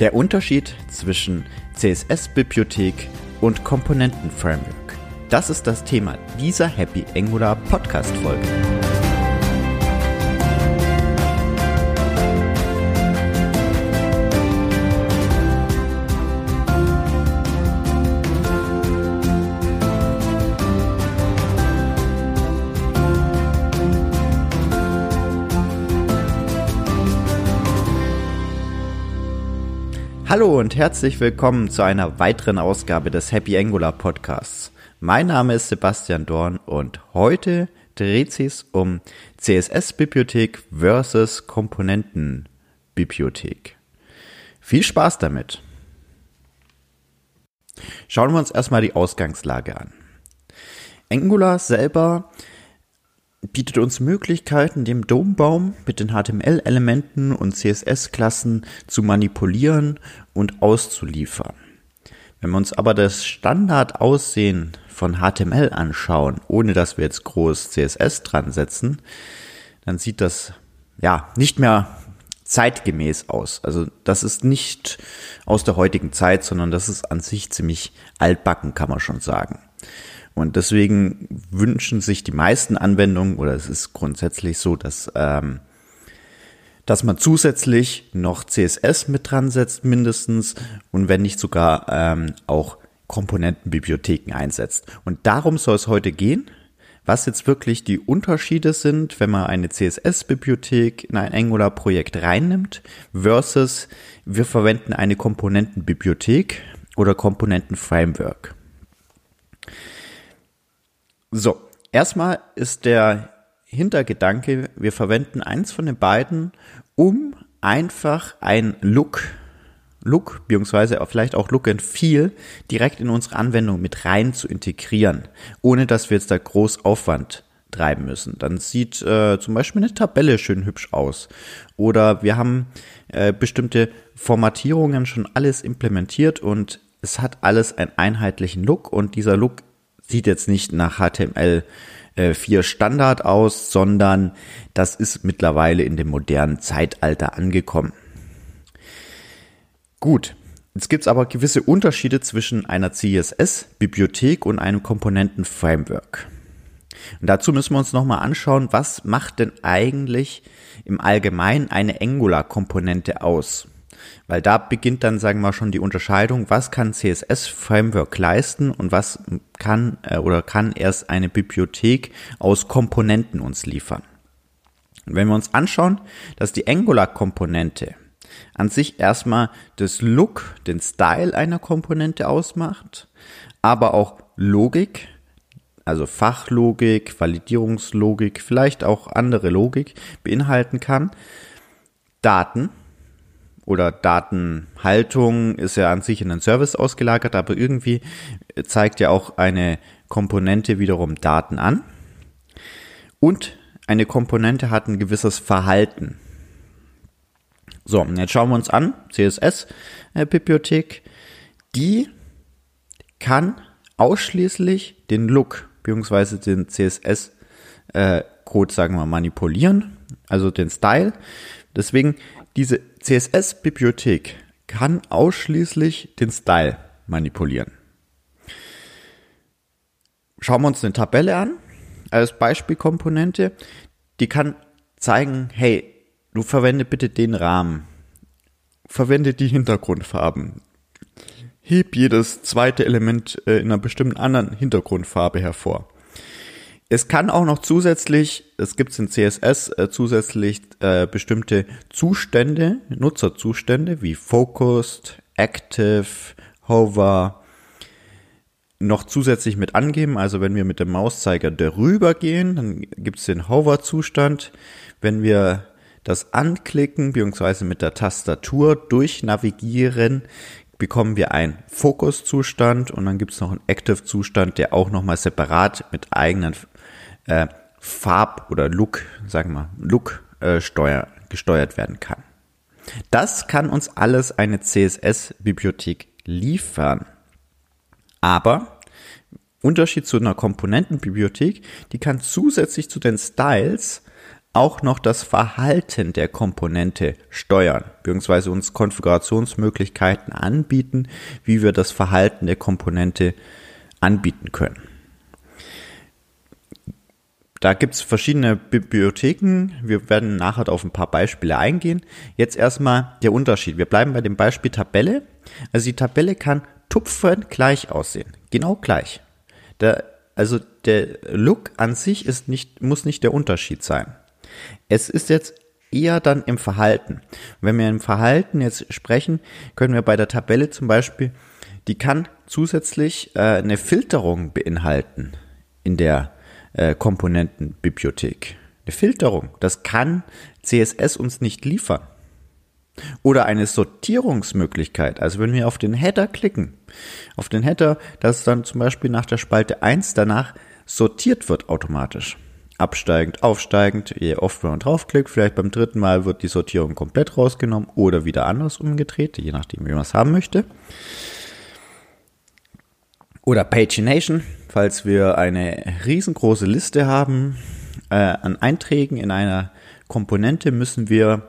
Der Unterschied zwischen CSS-Bibliothek und Komponenten-Framework. Das ist das Thema dieser Happy Angular Podcast-Folge. Hallo und herzlich willkommen zu einer weiteren Ausgabe des Happy Angular Podcasts. Mein Name ist Sebastian Dorn und heute dreht sich um CSS-Bibliothek versus Komponenten-Bibliothek. Viel Spaß damit! Schauen wir uns erstmal die Ausgangslage an. Angular selber bietet uns Möglichkeiten, dem Dombaum mit den HTML-Elementen und CSS-Klassen zu manipulieren und auszuliefern. Wenn wir uns aber das Standardaussehen von HTML anschauen, ohne dass wir jetzt groß CSS dran setzen, dann sieht das ja nicht mehr zeitgemäß aus. Also das ist nicht aus der heutigen Zeit, sondern das ist an sich ziemlich altbacken, kann man schon sagen. Und deswegen wünschen sich die meisten Anwendungen, oder es ist grundsätzlich so, dass, ähm, dass man zusätzlich noch CSS mit dran setzt, mindestens, und wenn nicht sogar ähm, auch Komponentenbibliotheken einsetzt. Und darum soll es heute gehen, was jetzt wirklich die Unterschiede sind, wenn man eine CSS-Bibliothek in ein Angular-Projekt reinnimmt, versus wir verwenden eine Komponentenbibliothek oder Komponenten-Framework. So, erstmal ist der Hintergedanke, wir verwenden eins von den beiden, um einfach ein Look, Look, beziehungsweise vielleicht auch Look and Feel direkt in unsere Anwendung mit rein zu integrieren, ohne dass wir jetzt da groß Aufwand treiben müssen. Dann sieht äh, zum Beispiel eine Tabelle schön hübsch aus. Oder wir haben äh, bestimmte Formatierungen schon alles implementiert und es hat alles einen einheitlichen Look und dieser Look sieht jetzt nicht nach HTML 4 äh, Standard aus, sondern das ist mittlerweile in dem modernen Zeitalter angekommen. Gut, jetzt gibt es aber gewisse Unterschiede zwischen einer CSS-Bibliothek und einem Komponenten-Framework. Und dazu müssen wir uns nochmal anschauen, was macht denn eigentlich im Allgemeinen eine Angular-Komponente aus? Weil da beginnt dann, sagen wir mal, schon die Unterscheidung, was kann CSS-Framework leisten und was kann äh, oder kann erst eine Bibliothek aus Komponenten uns liefern. Und wenn wir uns anschauen, dass die Angular-Komponente an sich erstmal das Look, den Style einer Komponente ausmacht, aber auch Logik, also Fachlogik, Validierungslogik, vielleicht auch andere Logik beinhalten kann, Daten, oder Datenhaltung ist ja an sich in einen Service ausgelagert, aber irgendwie zeigt ja auch eine Komponente wiederum Daten an. Und eine Komponente hat ein gewisses Verhalten. So, jetzt schauen wir uns an, CSS-Bibliothek, die kann ausschließlich den Look bzw. den CSS-Code, sagen wir, manipulieren, also den Style. Deswegen diese CSS-Bibliothek kann ausschließlich den Style manipulieren. Schauen wir uns eine Tabelle an als Beispielkomponente. Die kann zeigen, hey, du verwende bitte den Rahmen. Verwende die Hintergrundfarben. Heb jedes zweite Element äh, in einer bestimmten anderen Hintergrundfarbe hervor. Es kann auch noch zusätzlich, es gibt in CSS äh, zusätzlich äh, bestimmte Zustände, Nutzerzustände wie Focused, Active, Hover, noch zusätzlich mit angeben. Also wenn wir mit dem Mauszeiger darüber gehen, dann gibt es den Hover-Zustand. Wenn wir das anklicken, beziehungsweise mit der Tastatur durchnavigieren, bekommen wir einen Fokus-Zustand und dann gibt es noch einen Active-Zustand, der auch nochmal separat mit eigenen äh, Farb- oder Look, sagen wir, Look äh, steuer, gesteuert werden kann. Das kann uns alles eine CSS-Bibliothek liefern. Aber Unterschied zu einer Komponentenbibliothek, die kann zusätzlich zu den Styles auch noch das Verhalten der Komponente steuern, beziehungsweise uns Konfigurationsmöglichkeiten anbieten, wie wir das Verhalten der Komponente anbieten können. Da gibt's verschiedene Bibliotheken. Wir werden nachher auf ein paar Beispiele eingehen. Jetzt erstmal der Unterschied. Wir bleiben bei dem Beispiel Tabelle. Also die Tabelle kann tupfend gleich aussehen. Genau gleich. Der, also der Look an sich ist nicht, muss nicht der Unterschied sein. Es ist jetzt eher dann im Verhalten. Wenn wir im Verhalten jetzt sprechen, können wir bei der Tabelle zum Beispiel, die kann zusätzlich äh, eine Filterung beinhalten in der äh, Komponentenbibliothek. Eine Filterung, das kann CSS uns nicht liefern. Oder eine Sortierungsmöglichkeit. Also wenn wir auf den Header klicken, auf den Header, dass dann zum Beispiel nach der Spalte 1 danach sortiert wird automatisch. Absteigend, aufsteigend, je oft man draufklickt, vielleicht beim dritten Mal wird die Sortierung komplett rausgenommen oder wieder anders umgedreht, je nachdem, wie man es haben möchte. Oder Pagination, falls wir eine riesengroße Liste haben äh, an Einträgen in einer Komponente, müssen wir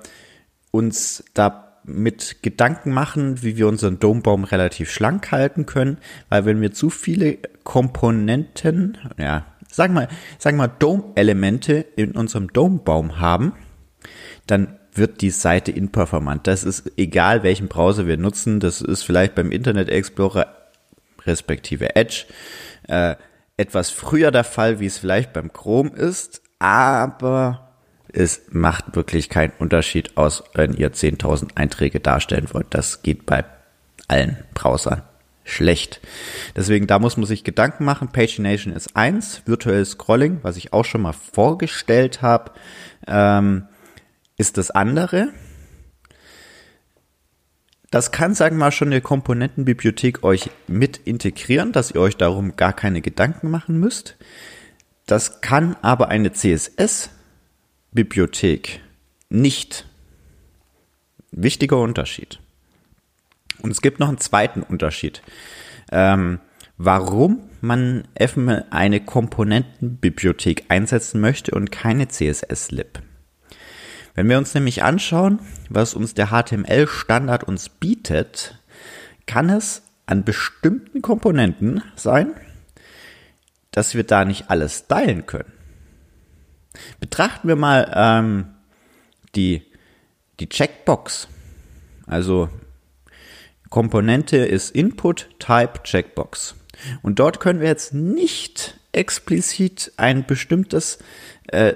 uns da mit Gedanken machen, wie wir unseren Dombaum relativ schlank halten können, weil wenn wir zu viele Komponenten, ja, sagen wir, sagen wir Dome-Elemente in unserem Dombaum haben, dann wird die Seite inperformant. Das ist egal, welchen Browser wir nutzen. Das ist vielleicht beim Internet Explorer respektive Edge äh, etwas früher der Fall, wie es vielleicht beim Chrome ist, aber es macht wirklich keinen Unterschied aus, wenn ihr 10.000 Einträge darstellen wollt. Das geht bei allen Browsern schlecht. Deswegen, da muss man sich Gedanken machen. Pagination ist eins, virtuelles Scrolling, was ich auch schon mal vorgestellt habe, ähm, ist das andere. Das kann, sagen wir mal, schon eine Komponentenbibliothek euch mit integrieren, dass ihr euch darum gar keine Gedanken machen müsst. Das kann aber eine CSS-Bibliothek nicht. Wichtiger Unterschied. Und es gibt noch einen zweiten Unterschied. Ähm, warum man eine Komponentenbibliothek einsetzen möchte und keine CSS-Lib. Wenn wir uns nämlich anschauen, was uns der HTML-Standard uns bietet, kann es an bestimmten Komponenten sein, dass wir da nicht alles stylen können. Betrachten wir mal ähm, die, die Checkbox. Also Komponente ist Input Type Checkbox. Und dort können wir jetzt nicht explizit ein bestimmtes äh,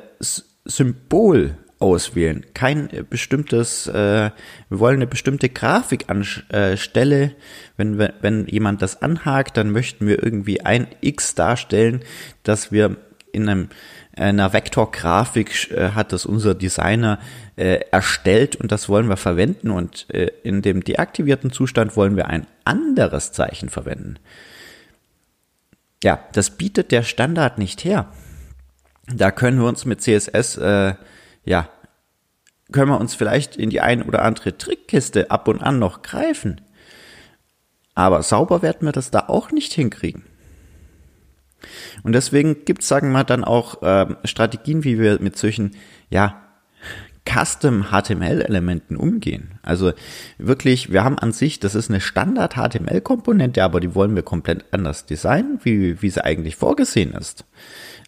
Symbol auswählen. Kein äh, bestimmtes, äh, wir wollen eine bestimmte Grafik anstelle. Äh, wenn, wenn, jemand das anhakt, dann möchten wir irgendwie ein X darstellen, dass wir in einem einer Vektorgrafik äh, hat das unser Designer äh, erstellt und das wollen wir verwenden und äh, in dem deaktivierten Zustand wollen wir ein anderes Zeichen verwenden. Ja, das bietet der Standard nicht her. Da können wir uns mit CSS äh, ja können wir uns vielleicht in die ein oder andere Trickkiste ab und an noch greifen. Aber sauber werden wir das da auch nicht hinkriegen. Und deswegen gibt es, sagen wir mal, dann auch äh, Strategien, wie wir mit solchen, ja, Custom HTML-Elementen umgehen. Also wirklich, wir haben an sich, das ist eine Standard HTML-Komponente, aber die wollen wir komplett anders designen, wie, wie sie eigentlich vorgesehen ist.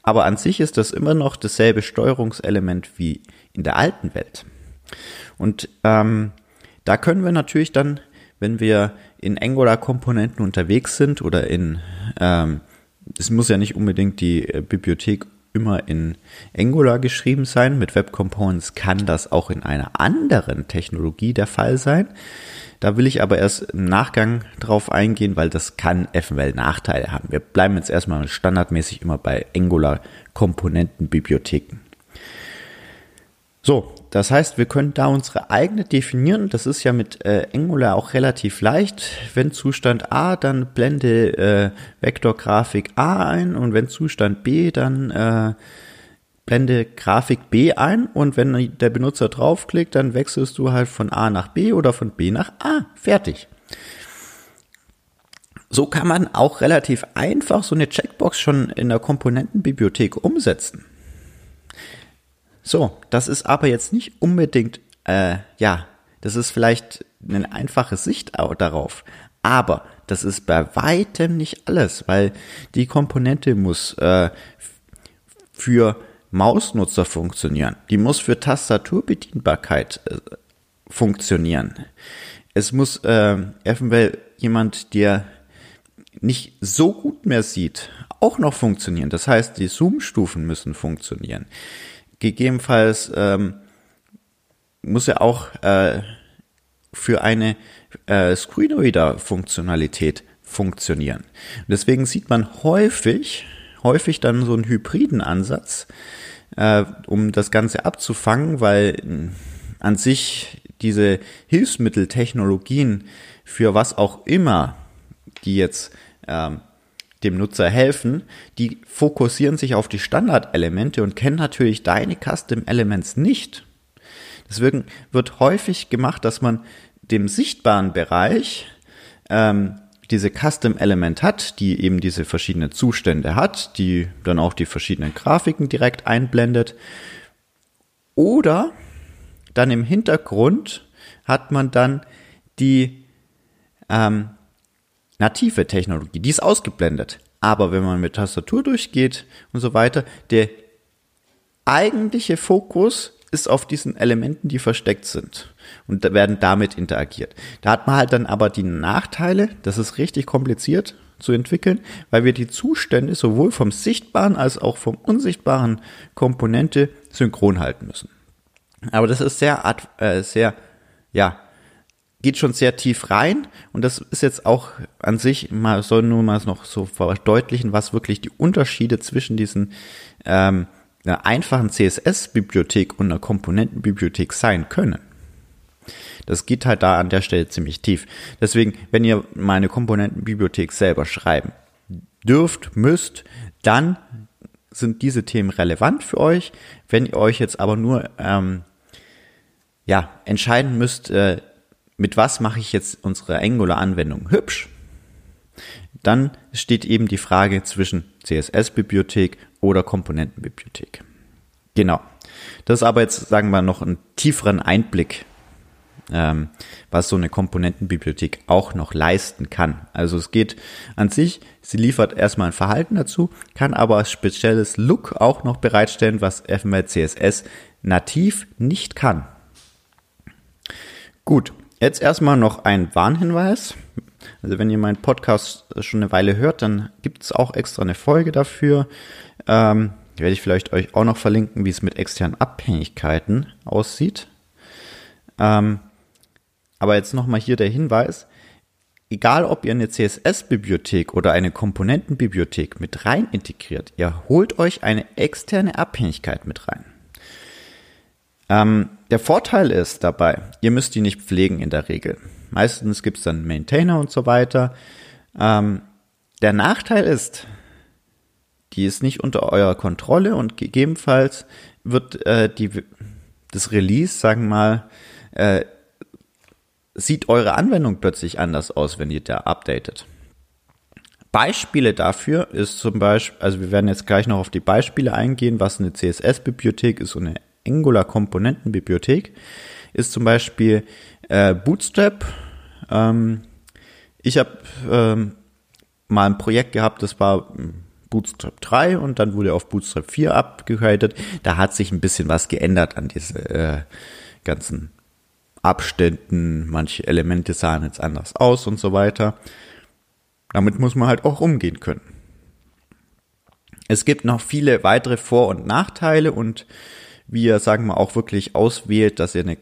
Aber an sich ist das immer noch dasselbe Steuerungselement wie in der alten Welt. Und ähm, da können wir natürlich dann, wenn wir in Angular-Komponenten unterwegs sind oder in, ähm, es muss ja nicht unbedingt die äh, Bibliothek immer in Angular geschrieben sein. Mit Web Components kann das auch in einer anderen Technologie der Fall sein. Da will ich aber erst im Nachgang drauf eingehen, weil das kann eventuell Nachteile haben. Wir bleiben jetzt erstmal standardmäßig immer bei Angular Komponentenbibliotheken. So, das heißt, wir können da unsere eigene definieren. Das ist ja mit äh, Angular auch relativ leicht. Wenn Zustand A, dann blende äh, Vektorgrafik A ein und wenn Zustand B, dann äh, blende Grafik B ein und wenn der Benutzer draufklickt, dann wechselst du halt von A nach B oder von B nach A. Fertig. So kann man auch relativ einfach so eine Checkbox schon in der Komponentenbibliothek umsetzen. So, das ist aber jetzt nicht unbedingt, äh, ja, das ist vielleicht eine einfache Sicht darauf. Aber das ist bei weitem nicht alles, weil die Komponente muss äh, für Mausnutzer funktionieren. Die muss für Tastaturbedienbarkeit äh, funktionieren. Es muss äh, eventuell jemand, der nicht so gut mehr sieht, auch noch funktionieren. Das heißt, die Zoom-Stufen müssen funktionieren. Gegebenenfalls ähm, muss er auch äh, für eine äh, Screenreader-Funktionalität funktionieren. deswegen sieht man häufig, häufig dann so einen hybriden Ansatz, äh, um das Ganze abzufangen, weil äh, an sich diese Hilfsmitteltechnologien für was auch immer, die jetzt ähm, dem Nutzer helfen, die fokussieren sich auf die Standardelemente und kennen natürlich deine Custom Elements nicht. Deswegen wird häufig gemacht, dass man dem sichtbaren Bereich ähm, diese Custom Element hat, die eben diese verschiedenen Zustände hat, die dann auch die verschiedenen Grafiken direkt einblendet. Oder dann im Hintergrund hat man dann die ähm, native Technologie, die ist ausgeblendet. Aber wenn man mit Tastatur durchgeht und so weiter, der eigentliche Fokus ist auf diesen Elementen, die versteckt sind und werden damit interagiert. Da hat man halt dann aber die Nachteile, das ist richtig kompliziert zu entwickeln, weil wir die Zustände sowohl vom sichtbaren als auch vom unsichtbaren Komponente synchron halten müssen. Aber das ist sehr, äh, sehr, ja, geht schon sehr tief rein und das ist jetzt auch an sich mal soll nur mal noch so verdeutlichen, was wirklich die Unterschiede zwischen diesen ähm, einer einfachen CSS-Bibliothek und einer Komponentenbibliothek sein können. Das geht halt da an der Stelle ziemlich tief. Deswegen, wenn ihr meine Komponentenbibliothek selber schreiben dürft, müsst, dann sind diese Themen relevant für euch. Wenn ihr euch jetzt aber nur ähm, ja, entscheiden müsst, äh, mit was mache ich jetzt unsere Angular-Anwendung hübsch, dann steht eben die Frage zwischen CSS-Bibliothek oder Komponentenbibliothek. Genau. Das ist aber jetzt, sagen wir, noch einen tieferen Einblick, ähm, was so eine Komponentenbibliothek auch noch leisten kann. Also es geht an sich, sie liefert erstmal ein Verhalten dazu, kann aber als spezielles Look auch noch bereitstellen, was FML CSS nativ nicht kann. Gut, jetzt erstmal noch ein Warnhinweis. Also wenn ihr meinen Podcast schon eine Weile hört, dann gibt es auch extra eine Folge dafür. Ähm, werde ich vielleicht euch auch noch verlinken, wie es mit externen Abhängigkeiten aussieht. Ähm, aber jetzt nochmal hier der Hinweis. Egal, ob ihr eine CSS-Bibliothek oder eine Komponentenbibliothek mit rein integriert, ihr holt euch eine externe Abhängigkeit mit rein. Ähm, der Vorteil ist dabei, ihr müsst die nicht pflegen in der Regel. Meistens gibt es dann Maintainer und so weiter. Ähm, der Nachteil ist, die ist nicht unter eurer Kontrolle und gegebenenfalls wird äh, die, das Release, sagen wir mal, äh, sieht eure Anwendung plötzlich anders aus, wenn ihr da updatet. Beispiele dafür ist zum Beispiel, also wir werden jetzt gleich noch auf die Beispiele eingehen, was eine CSS-Bibliothek ist und eine Angular-Komponentenbibliothek, ist zum Beispiel äh, Bootstrap. Ähm, ich habe ähm, mal ein Projekt gehabt, das war Bootstrap 3 und dann wurde auf Bootstrap 4 abgegradet. Da hat sich ein bisschen was geändert an diese äh, ganzen Abständen. Manche Elemente sahen jetzt anders aus und so weiter. Damit muss man halt auch umgehen können. Es gibt noch viele weitere Vor- und Nachteile und wie ihr, sagen wir, auch wirklich auswählt, dass ihr eine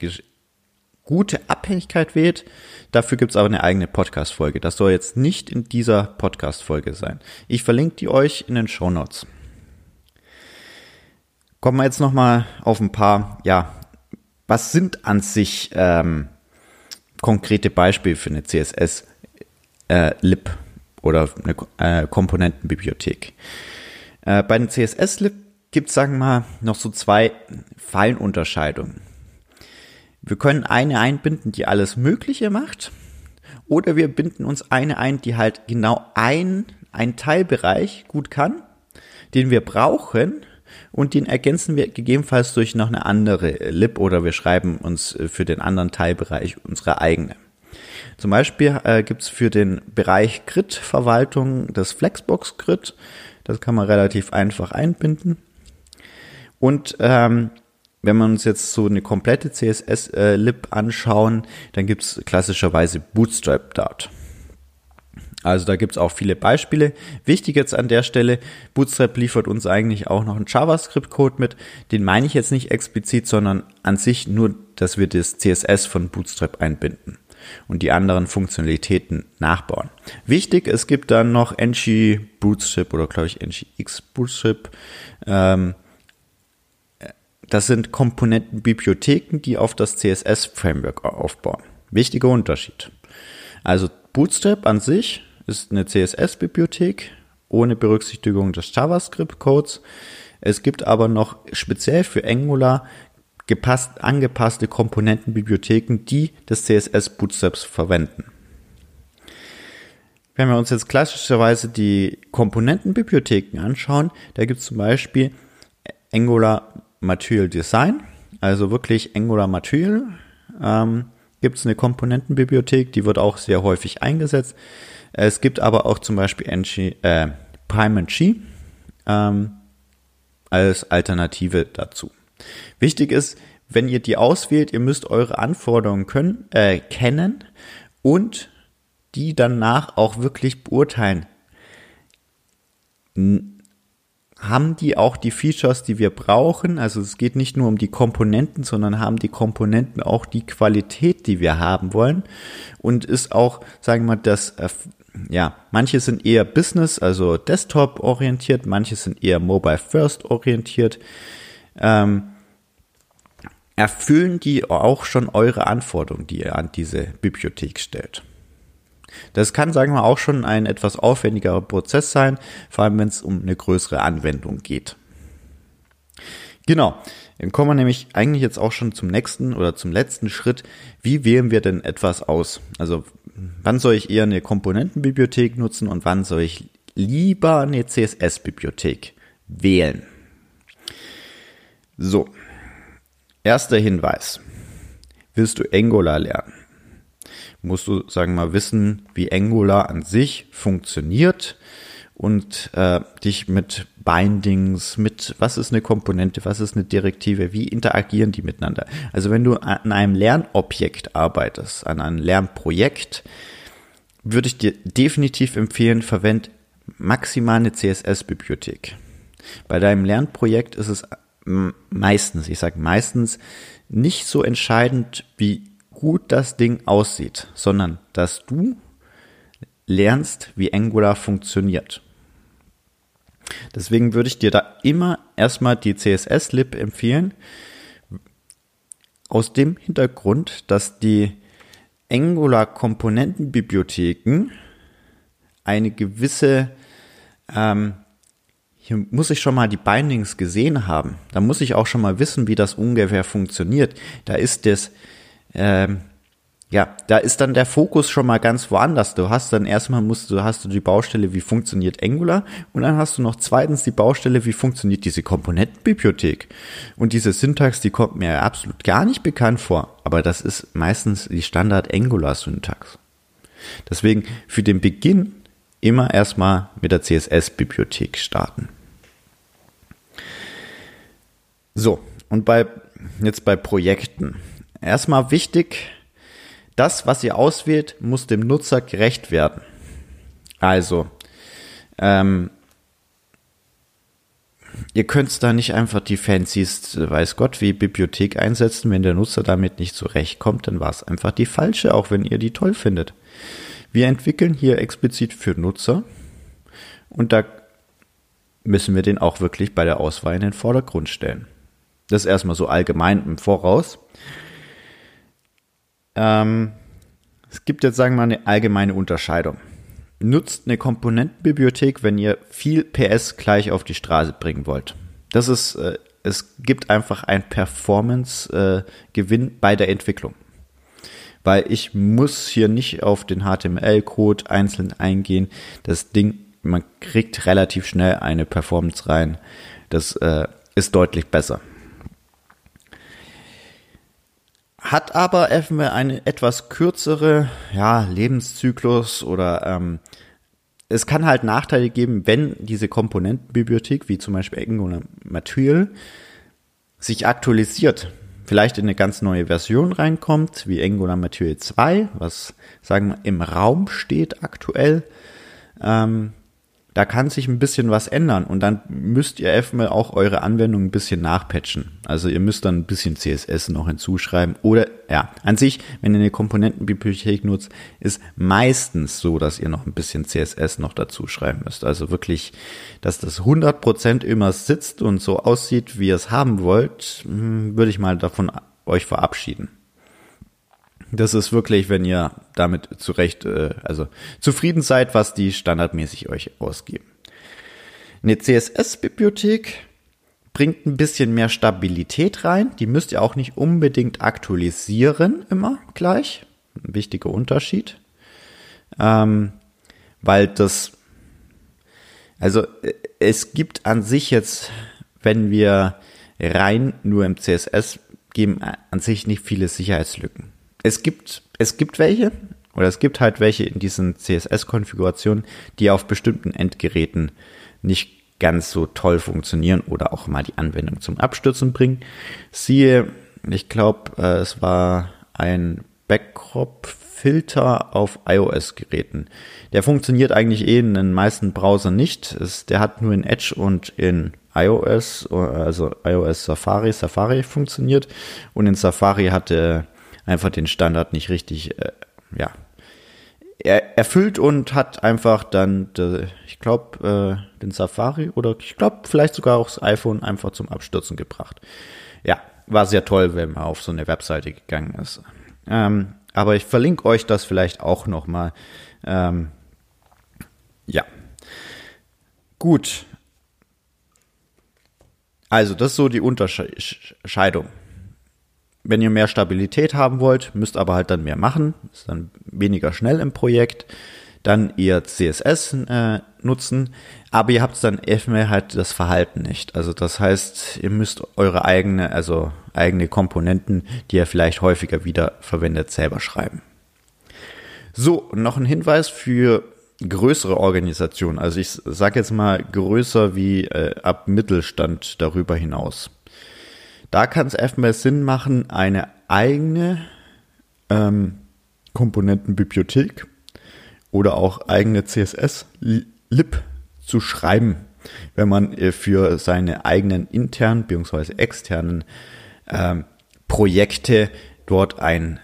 gute Abhängigkeit wählt. Dafür gibt's aber eine eigene Podcast-Folge. Das soll jetzt nicht in dieser Podcast-Folge sein. Ich verlinke die euch in den Show Notes. Kommen wir jetzt nochmal auf ein paar, ja, was sind an sich ähm, konkrete Beispiele für eine CSS äh, oder eine äh, Komponentenbibliothek? Äh, bei den CSS Lib gibt es, sagen wir mal, noch so zwei Feinunterscheidungen. Wir können eine einbinden, die alles Mögliche macht, oder wir binden uns eine ein, die halt genau ein, ein Teilbereich gut kann, den wir brauchen, und den ergänzen wir gegebenenfalls durch noch eine andere Lib oder wir schreiben uns für den anderen Teilbereich unsere eigene. Zum Beispiel äh, gibt es für den Bereich Grid-Verwaltung das Flexbox Grid. Das kann man relativ einfach einbinden. Und ähm, wenn wir uns jetzt so eine komplette CSS-Lib anschauen, dann gibt es klassischerweise Bootstrap Dart. Also da gibt es auch viele Beispiele. Wichtig jetzt an der Stelle, Bootstrap liefert uns eigentlich auch noch einen JavaScript-Code mit. Den meine ich jetzt nicht explizit, sondern an sich nur, dass wir das CSS von Bootstrap einbinden und die anderen Funktionalitäten nachbauen. Wichtig, es gibt dann noch NG Bootstrap oder glaube ich NGX Bootstrap. Ähm, das sind Komponentenbibliotheken, die auf das CSS-Framework aufbauen. Wichtiger Unterschied. Also Bootstrap an sich ist eine CSS-Bibliothek ohne Berücksichtigung des JavaScript-Codes. Es gibt aber noch speziell für Angular gepasst, angepasste Komponentenbibliotheken, die das CSS Bootstraps verwenden. Wenn wir uns jetzt klassischerweise die Komponentenbibliotheken anschauen, da gibt es zum Beispiel Angular Material Design, also wirklich Angular Material. Ähm, gibt es eine Komponentenbibliothek, die wird auch sehr häufig eingesetzt. Es gibt aber auch zum Beispiel NG, äh, PyMG ähm, als Alternative dazu. Wichtig ist, wenn ihr die auswählt, ihr müsst eure Anforderungen können, äh, kennen und die danach auch wirklich beurteilen. Haben die auch die Features, die wir brauchen? Also es geht nicht nur um die Komponenten, sondern haben die Komponenten auch die Qualität, die wir haben wollen? Und ist auch, sagen wir mal, das, äh, ja, manche sind eher Business, also Desktop orientiert, manche sind eher Mobile First orientiert ähm, erfüllen die auch schon eure Anforderungen, die ihr an diese Bibliothek stellt. Das kann, sagen wir, auch schon ein etwas aufwendigerer Prozess sein, vor allem wenn es um eine größere Anwendung geht. Genau, dann kommen wir nämlich eigentlich jetzt auch schon zum nächsten oder zum letzten Schritt. Wie wählen wir denn etwas aus? Also wann soll ich eher eine Komponentenbibliothek nutzen und wann soll ich lieber eine CSS-Bibliothek wählen? So, erster Hinweis. Willst du Angular lernen? Musst du, sagen wir mal, wissen, wie Angular an sich funktioniert und äh, dich mit Bindings, mit was ist eine Komponente, was ist eine Direktive, wie interagieren die miteinander. Also wenn du an einem Lernobjekt arbeitest, an einem Lernprojekt, würde ich dir definitiv empfehlen, verwend maximal eine CSS-Bibliothek. Bei deinem Lernprojekt ist es meistens, ich sage meistens, nicht so entscheidend, wie gut das Ding aussieht, sondern dass du lernst, wie Angular funktioniert. Deswegen würde ich dir da immer erstmal die CSS-Lib empfehlen, aus dem Hintergrund, dass die Angular-Komponentenbibliotheken eine gewisse ähm, hier muss ich schon mal die Bindings gesehen haben. Da muss ich auch schon mal wissen, wie das ungefähr funktioniert. Da ist das, ähm, ja, da ist dann der Fokus schon mal ganz woanders. Du hast dann erstmal musst du, hast du die Baustelle, wie funktioniert Angular und dann hast du noch zweitens die Baustelle, wie funktioniert diese Komponentenbibliothek. Und diese Syntax, die kommt mir absolut gar nicht bekannt vor, aber das ist meistens die Standard Angular Syntax. Deswegen für den Beginn immer erstmal mit der CSS-Bibliothek starten. So, und bei, jetzt bei Projekten. Erstmal wichtig, das, was ihr auswählt, muss dem Nutzer gerecht werden. Also, ähm, ihr könnt da nicht einfach die Fancies, weiß Gott, wie Bibliothek einsetzen. Wenn der Nutzer damit nicht zurechtkommt, dann war es einfach die falsche, auch wenn ihr die toll findet. Wir entwickeln hier explizit für Nutzer und da müssen wir den auch wirklich bei der Auswahl in den Vordergrund stellen. Das erstmal so allgemein im Voraus. Ähm, es gibt jetzt, sagen wir mal, eine allgemeine Unterscheidung. Nutzt eine Komponentenbibliothek, wenn ihr viel PS gleich auf die Straße bringen wollt. Das ist, äh, es gibt einfach einen Performance-Gewinn äh, bei der Entwicklung. Weil ich muss hier nicht auf den HTML-Code einzeln eingehen. Das Ding, man kriegt relativ schnell eine Performance rein. Das äh, ist deutlich besser. Hat aber FML eine etwas kürzere ja, Lebenszyklus oder ähm, es kann halt Nachteile geben, wenn diese Komponentenbibliothek, wie zum Beispiel Angular Material, sich aktualisiert. Vielleicht in eine ganz neue Version reinkommt, wie Angular Material 2, was sagen wir im Raum steht aktuell. Ähm, da kann sich ein bisschen was ändern und dann müsst ihr FML auch eure Anwendung ein bisschen nachpatchen. Also ihr müsst dann ein bisschen CSS noch hinzuschreiben oder ja, an sich, wenn ihr eine Komponentenbibliothek nutzt, ist meistens so, dass ihr noch ein bisschen CSS noch dazu schreiben müsst. Also wirklich, dass das 100% immer sitzt und so aussieht, wie ihr es haben wollt, hm, würde ich mal davon euch verabschieden. Das ist wirklich, wenn ihr damit zurecht, äh, also zufrieden seid, was die standardmäßig euch ausgeben. Eine CSS-Bibliothek bringt ein bisschen mehr Stabilität rein. Die müsst ihr auch nicht unbedingt aktualisieren immer gleich. Ein wichtiger Unterschied. Ähm, weil das, also äh, es gibt an sich jetzt, wenn wir rein nur im CSS geben, an sich nicht viele Sicherheitslücken es gibt, es gibt welche, oder es gibt halt welche in diesen CSS-Konfigurationen, die auf bestimmten Endgeräten nicht ganz so toll funktionieren oder auch mal die Anwendung zum Abstürzen bringen. Siehe, ich glaube, äh, es war ein Backcrop-Filter auf iOS-Geräten. Der funktioniert eigentlich eh in den meisten Browsern nicht. Der hat nur in Edge und in iOS, also iOS Safari, Safari funktioniert. Und in Safari hatte einfach den Standard nicht richtig, äh, ja, er, erfüllt und hat einfach dann, de, ich glaube, äh, den Safari oder ich glaube vielleicht sogar auch das iPhone einfach zum Abstürzen gebracht. Ja, war sehr toll, wenn man auf so eine Webseite gegangen ist. Ähm, aber ich verlinke euch das vielleicht auch nochmal. Ähm, ja. Gut. Also, das ist so die Unterscheidung. Wenn ihr mehr Stabilität haben wollt, müsst aber halt dann mehr machen, ist dann weniger schnell im Projekt, dann ihr CSS äh, nutzen, aber ihr habt dann erstmal halt das Verhalten nicht. Also das heißt, ihr müsst eure eigene, also eigene Komponenten, die ihr vielleicht häufiger wieder verwendet, selber schreiben. So, noch ein Hinweis für größere Organisationen. Also ich sage jetzt mal größer wie äh, ab Mittelstand darüber hinaus. Da kann es erstmal Sinn machen, eine eigene ähm, Komponentenbibliothek oder auch eigene CSS-Lib zu schreiben, wenn man äh, für seine eigenen internen bzw. externen ähm, Projekte dort ein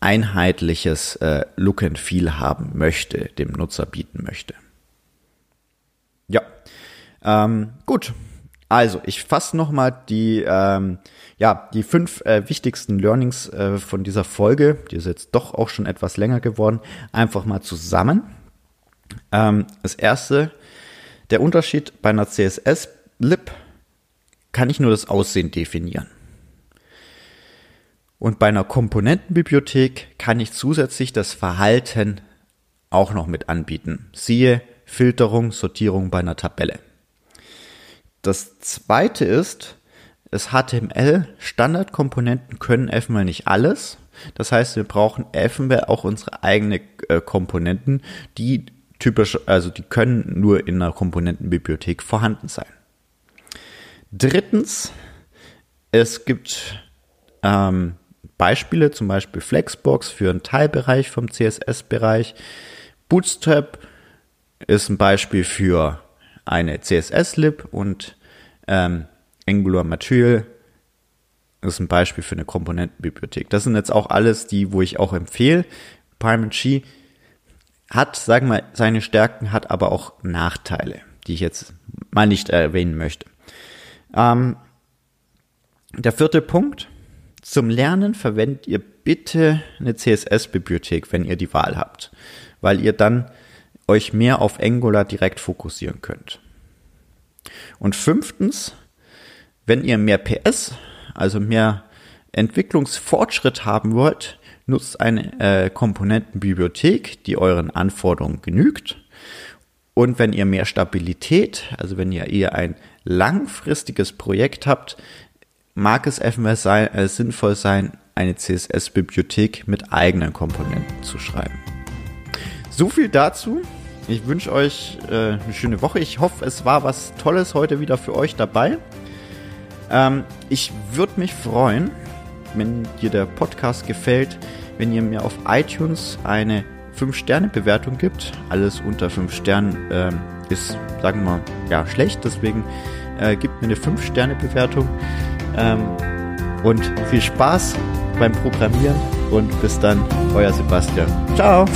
einheitliches äh, Look and Feel haben möchte, dem Nutzer bieten möchte. Ja, ähm, gut. Also, ich fasse nochmal die, ähm, ja, die fünf äh, wichtigsten Learnings äh, von dieser Folge, die ist jetzt doch auch schon etwas länger geworden, einfach mal zusammen. Ähm, das erste, der Unterschied bei einer CSS-Lib kann ich nur das Aussehen definieren. Und bei einer Komponentenbibliothek kann ich zusätzlich das Verhalten auch noch mit anbieten. Siehe Filterung, Sortierung bei einer Tabelle. Das zweite ist, es HTML Standardkomponenten können FML nicht alles. Das heißt, wir brauchen FML auch unsere eigene äh, Komponenten, die typisch, also die können nur in einer Komponentenbibliothek vorhanden sein. Drittens, es gibt ähm, Beispiele, zum Beispiel Flexbox für einen Teilbereich vom CSS-Bereich. Bootstrap ist ein Beispiel für eine CSS-Lib und ähm, Angular Material ist ein Beispiel für eine Komponentenbibliothek. Das sind jetzt auch alles die, wo ich auch empfehle. Primal hat, sagen wir, seine Stärken, hat aber auch Nachteile, die ich jetzt mal nicht erwähnen möchte. Ähm, der vierte Punkt. Zum Lernen verwendet ihr bitte eine CSS-Bibliothek, wenn ihr die Wahl habt, weil ihr dann euch mehr auf Angular direkt fokussieren könnt. Und fünftens, wenn ihr mehr PS, also mehr Entwicklungsfortschritt haben wollt, nutzt eine äh, Komponentenbibliothek, die euren Anforderungen genügt. Und wenn ihr mehr Stabilität, also wenn ihr eher ein langfristiges Projekt habt, mag es eventuell sein, äh, sinnvoll sein, eine CSS-Bibliothek mit eigenen Komponenten zu schreiben. So viel dazu. Ich wünsche euch äh, eine schöne Woche. Ich hoffe, es war was Tolles heute wieder für euch dabei. Ähm, ich würde mich freuen, wenn dir der Podcast gefällt, wenn ihr mir auf iTunes eine 5-Sterne-Bewertung gibt. Alles unter 5 Sternen ähm, ist, sagen wir mal, ja, schlecht. Deswegen äh, gibt mir eine 5-Sterne-Bewertung. Ähm, und viel Spaß beim Programmieren und bis dann, euer Sebastian. Ciao!